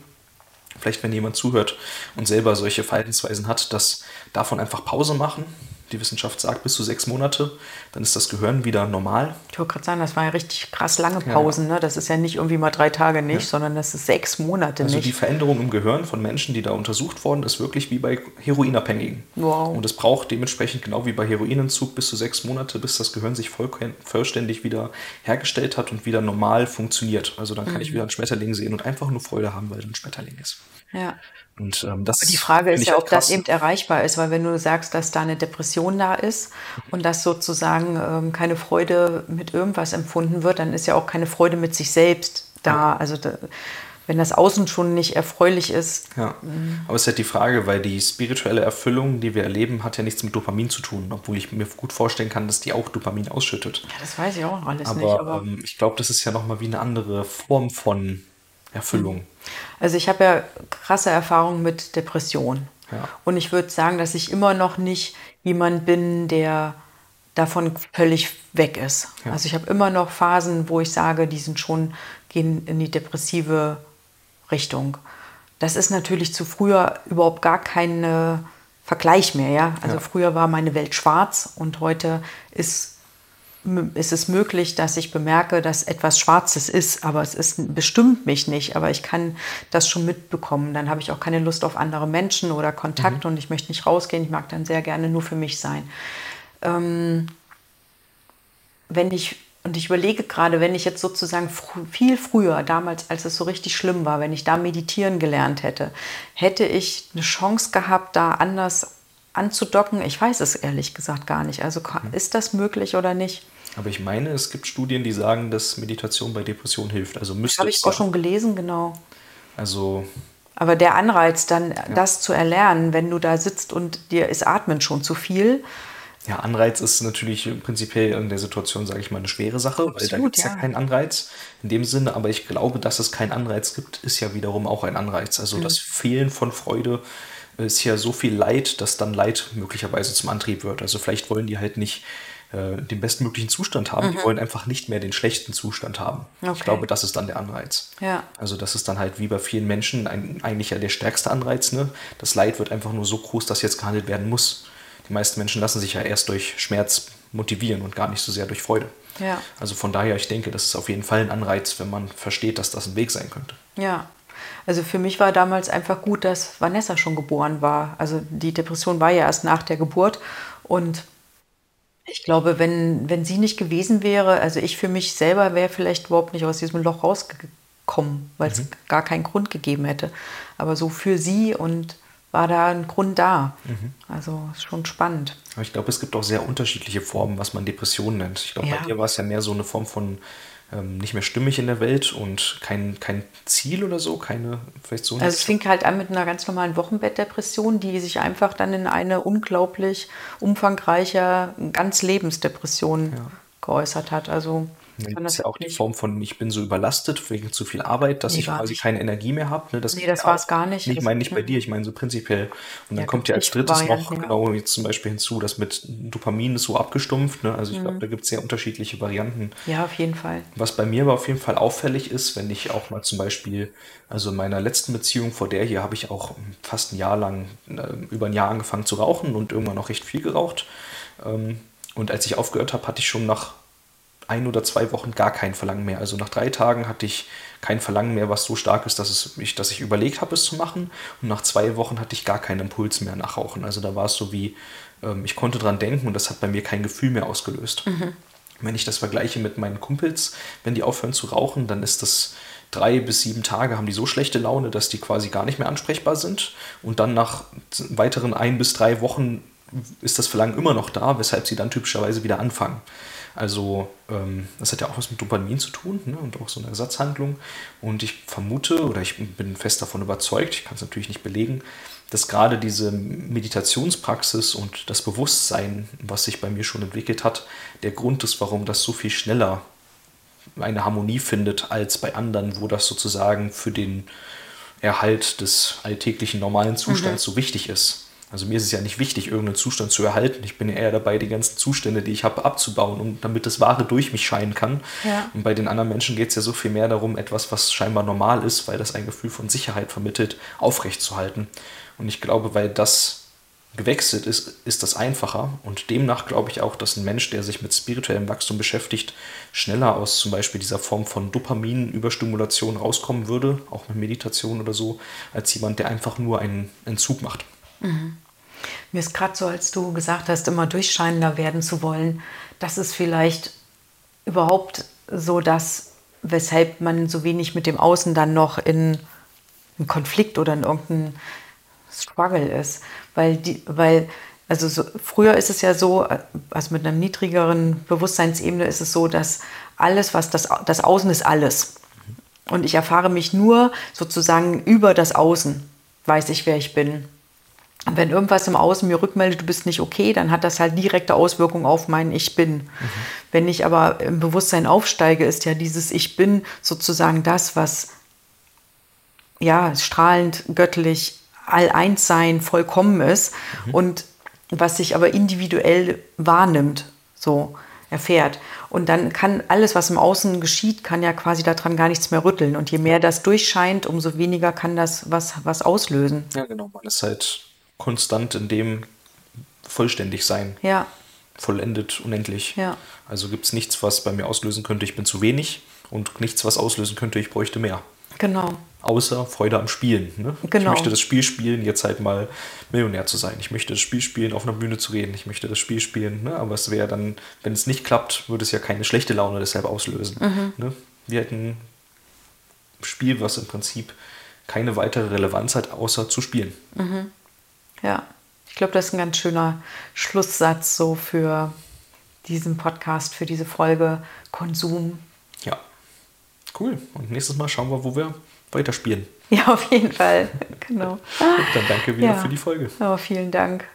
Vielleicht, wenn jemand zuhört und selber solche Verhaltensweisen hat, dass davon einfach Pause machen. Die Wissenschaft sagt bis zu sechs Monate, dann ist das Gehirn wieder normal. Ich wollte gerade sagen, das war ja richtig krass lange Pausen. Ne? Das ist ja nicht irgendwie mal drei Tage nicht, sondern das ist sechs Monate Also nicht. die Veränderung im Gehirn von Menschen, die da untersucht worden, ist wirklich wie bei Heroinabhängigen. Wow. Und es braucht dementsprechend genau wie bei Heroinentzug bis zu sechs Monate, bis das Gehirn sich voll, vollständig wieder hergestellt hat und wieder normal funktioniert. Also dann kann Mhm. ich wieder einen Schmetterling sehen und einfach nur Freude haben, weil er ein Schmetterling ist. Ja. Und ähm, das Die Frage ist ja, ob das krass. eben erreichbar ist, weil wenn du sagst, dass da eine Depression da ist und dass sozusagen ähm, keine Freude mit irgendwas empfunden wird, dann ist ja auch keine Freude mit sich selbst da. Also da, wenn das Außen schon nicht erfreulich ist, Ja, aber es ist halt die Frage, weil die spirituelle Erfüllung, die wir erleben, hat ja nichts mit Dopamin zu tun, obwohl ich mir gut vorstellen kann, dass die auch Dopamin ausschüttet. ja, das weiß ich auch alles Aber, nicht. Aber ähm, ich glaube, das ist ja nochmal wie eine andere Form von Erfüllung. Also ich habe ja krasse Erfahrungen mit Depressionen. Ja. Und ich würde sagen, dass ich immer noch nicht jemand bin, der davon völlig weg ist. Ja. Also ich habe immer noch Phasen, wo ich sage, die sind schon, gehen in die depressive Richtung. Das ist natürlich zu früher überhaupt gar kein Vergleich mehr. Ja? Also Ja. früher war meine Welt schwarz und heute ist ist es möglich, dass ich bemerke, dass etwas Schwarzes ist, aber es ist, bestimmt mich nicht, aber ich kann das schon mitbekommen. Dann habe ich auch keine Lust auf andere Menschen oder Kontakt und ich möchte nicht rausgehen. Ich mag dann sehr gerne nur für mich sein. Ähm, wenn ich, und ich überlege gerade, wenn ich jetzt sozusagen fr viel früher, damals, als es so richtig schlimm war, wenn ich da meditieren gelernt hätte, hätte ich eine Chance gehabt, da anders anzudocken. Ich weiß es ehrlich gesagt gar nicht. Also ka- ist das möglich oder nicht? Aber ich meine, es gibt Studien, die sagen, dass Meditation bei Depressionen hilft. Also müsste Habe ich es auch ja. schon gelesen, genau. Also Aber der Anreiz, dann das zu erlernen, wenn du da sitzt und dir ist Atmen schon zu viel, Ja, Anreiz ist natürlich prinzipiell in der Situation, sage ich mal, eine schwere Sache, weil da Absolut, gibt es ja. ja. keinen Anreiz in dem Sinne, aber ich glaube, dass es keinen Anreiz gibt, ist ja wiederum auch ein Anreiz. Also das Fehlen von Freude ist ja so viel Leid, dass dann Leid möglicherweise zum Antrieb wird. Also vielleicht wollen die halt nicht äh, den bestmöglichen Zustand haben, die wollen einfach nicht mehr den schlechten Zustand haben. Ich Okay. glaube, das ist dann der Anreiz. Ja. Also das ist dann halt wie bei vielen Menschen ein, eigentlich ja der stärkste Anreiz. Ne? Das Leid wird einfach nur so groß, dass jetzt gehandelt werden muss. Die meisten Menschen lassen sich ja erst durch Schmerz motivieren und gar nicht so sehr durch Freude. Ja. Also von daher, ich denke, das ist auf jeden Fall ein Anreiz, wenn man versteht, dass das ein Weg sein könnte. Ja, also für mich war damals einfach gut, dass Vanessa schon geboren war. Also die Depression war ja erst nach der Geburt und ich glaube, wenn, wenn sie nicht gewesen wäre, also ich für mich selber wäre vielleicht überhaupt nicht aus diesem Loch rausgekommen, weil es gar keinen Grund gegeben hätte. Aber so für sie und war da ein Grund da. Also ist schon spannend. Aber ich glaube, es gibt auch sehr unterschiedliche Formen, was man Depression nennt. Ich glaube, Ja. bei dir war es ja mehr so eine Form von ähm, nicht mehr stimmig in der Welt und kein, kein Ziel oder so, keine, vielleicht so. Also es fing halt an mit einer ganz normalen Wochenbettdepression, die sich einfach dann in eine unglaublich umfangreiche Ganzlebensdepression geäußert hat. Also Dann gibt das es ja auch die Form von, ich bin so überlastet wegen zu viel Arbeit, dass Nee, ich quasi nicht. keine Energie mehr habe. Ne? Das Nee, das ja war es gar nicht. Ich meine nicht bei dir, ich meine so prinzipiell. Und dann Ja, kommt gibt ja als drittes noch, ja. genau jetzt zum Beispiel hinzu, das mit Dopamin ist so abgestumpft. Ne? Also ich Mhm. glaube, da gibt es sehr unterschiedliche Varianten. Ja, auf jeden Fall. Was bei mir aber auf jeden Fall auffällig ist, wenn ich auch mal zum Beispiel, also in meiner letzten Beziehung vor der hier habe ich auch fast ein Jahr lang, äh, über ein Jahr angefangen zu rauchen und irgendwann auch recht viel geraucht. Ähm, und als ich aufgehört habe, hatte ich schon nach ein oder zwei Wochen gar kein Verlangen mehr. Also nach drei Tagen hatte ich kein Verlangen mehr, was so stark ist, dass, es mich, dass ich überlegt habe, es zu machen. Und nach zwei Wochen hatte ich gar keinen Impuls mehr nach Rauchen. Also da war es so wie, ähm, ich konnte dran denken und das hat bei mir kein Gefühl mehr ausgelöst. Wenn ich das vergleiche mit meinen Kumpels, wenn die aufhören zu rauchen, dann ist das drei bis sieben Tage, haben die so schlechte Laune, dass die quasi gar nicht mehr ansprechbar sind. Und dann nach weiteren ein bis drei Wochen ist das Verlangen immer noch da, weshalb sie dann typischerweise wieder anfangen. Also ähm, das hat ja auch was mit Dopamin zu tun ne? und auch so eine Ersatzhandlung. Und ich vermute oder ich bin fest davon überzeugt, ich kann es natürlich nicht belegen, dass gerade diese Meditationspraxis und das Bewusstsein, was sich bei mir schon entwickelt hat, der Grund ist, warum das so viel schneller eine Harmonie findet als bei anderen, wo das sozusagen für den Erhalt des alltäglichen normalen Zustands so wichtig ist. Also mir ist es ja nicht wichtig, irgendeinen Zustand zu erhalten. Ich bin ja eher dabei, die ganzen Zustände, die ich habe, abzubauen, um, damit das Wahre durch mich scheinen kann. Ja. Und bei den anderen Menschen geht es ja so viel mehr darum, etwas, was scheinbar normal ist, weil das ein Gefühl von Sicherheit vermittelt, aufrechtzuerhalten. Und ich glaube, weil das gewechselt ist, ist das einfacher. Und demnach glaube ich auch, dass ein Mensch, der sich mit spirituellem Wachstum beschäftigt, schneller aus zum Beispiel dieser Form von Dopaminüberstimulation rauskommen würde, auch mit Meditation oder so, als jemand, der einfach nur einen Entzug macht. Mir ist gerade so, als du gesagt hast, immer durchscheinender werden zu wollen, das ist vielleicht überhaupt so das, weshalb man so wenig mit dem Außen dann noch in einen Konflikt oder in irgendeinen Struggle ist. Weil, die, weil also so, früher ist es ja so, also mit einer niedrigeren Bewusstseinsebene ist es so, dass alles, was das, das Außen ist alles. Und ich erfahre mich nur sozusagen über das Außen, weiß ich, wer ich bin. Und wenn irgendwas im Außen mir rückmeldet, du bist nicht okay, dann hat das halt direkte Auswirkungen auf mein Ich bin. Wenn ich aber im Bewusstsein aufsteige, ist ja dieses Ich bin sozusagen das, was ja strahlend, göttlich, all-eins sein, vollkommen ist und was sich aber individuell wahrnimmt, so erfährt. Und dann kann alles, was im Außen geschieht, kann ja quasi daran gar nichts mehr rütteln. Und je mehr das durchscheint, umso weniger kann das was, was auslösen. Ja, genau. Man ist halt konstant in dem vollständig sein. Ja, vollendet, unendlich. Ja. Also gibt es nichts, was bei mir auslösen könnte, ich bin zu wenig und nichts, was auslösen könnte, ich bräuchte mehr. genau. Außer Freude am Spielen. Ne? Ich Genau. möchte das Spiel spielen, jetzt halt mal Millionär zu sein. Ich möchte das Spiel spielen, auf einer Bühne zu reden. Ich möchte das Spiel spielen. Ne? Aber es wäre dann, wenn es nicht klappt, würde es ja keine schlechte Laune deshalb auslösen. Ne? Wir hätten ein Spiel, was im Prinzip keine weitere Relevanz hat, außer zu spielen. Ja, ich glaube, das ist ein ganz schöner Schlusssatz so für diesen Podcast, für diese Folge Konsum. Ja. Cool. Und nächstes Mal schauen wir, wo wir weiterspielen. Ja, auf jeden Fall. genau. Dann danke wieder Ja. für die Folge. Aber vielen Dank.